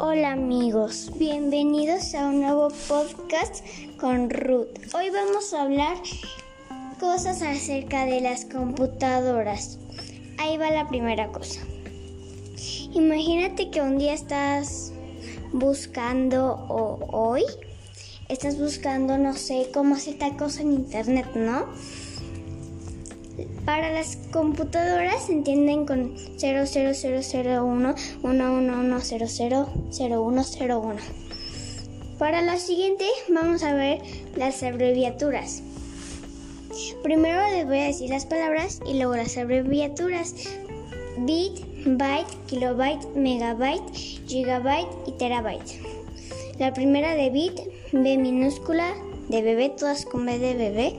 Hola amigos, bienvenidos a un nuevo podcast con Ruth. Hoy vamos a hablar cosas acerca de las computadoras. Ahí va la primera cosa. Imagínate que un día estás buscando o hoy estás buscando, no sé, cómo hacer tal cosa en internet, ¿no? Para las computadoras se entienden con 00001 111000101. Para la siguiente vamos a ver las abreviaturas. Primero les voy a decir las palabras y luego las abreviaturas. Bit, byte, kilobyte, megabyte, gigabyte y terabyte. La primera de bit, B minúscula, de bebé, todas con B de bebé.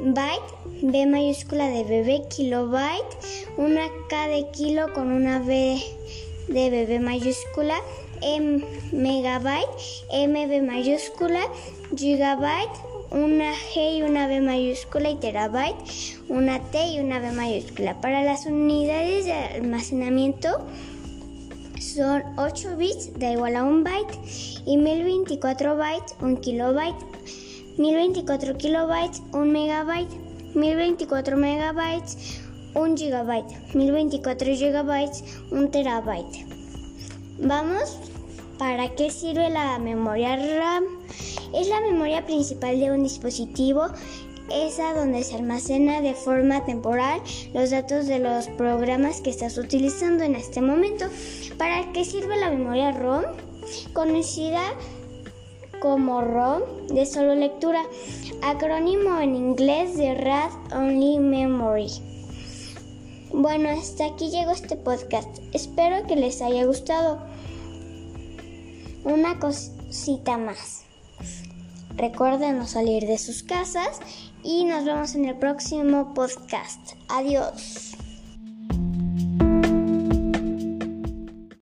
Byte, B mayúscula de bebé, kilobyte, una K de kilo con una B de bebé mayúscula, M megabyte, MB mayúscula, gigabyte, una G y una B mayúscula y terabyte, una T y una B mayúscula. Para las unidades de almacenamiento son 8 bits, da igual a un byte, y 1024 bytes, un kilobyte, 1024 kilobytes, un megabyte, 1024 megabytes, un gigabyte, 1024 gigabytes, un terabyte. Vamos, ¿para qué sirve la memoria RAM? Es la memoria principal de un dispositivo esa donde se almacena de forma temporal los datos de los programas que estás utilizando en este momento. ¿Para qué sirve la memoria ROM? Conocida como ROM de solo lectura, acrónimo en inglés de Read Only Memory. Bueno, hasta aquí llegó este podcast. Espero que les haya gustado. Una cosita más. Recuerden no salir de sus casas y nos vemos en el próximo podcast. Adiós.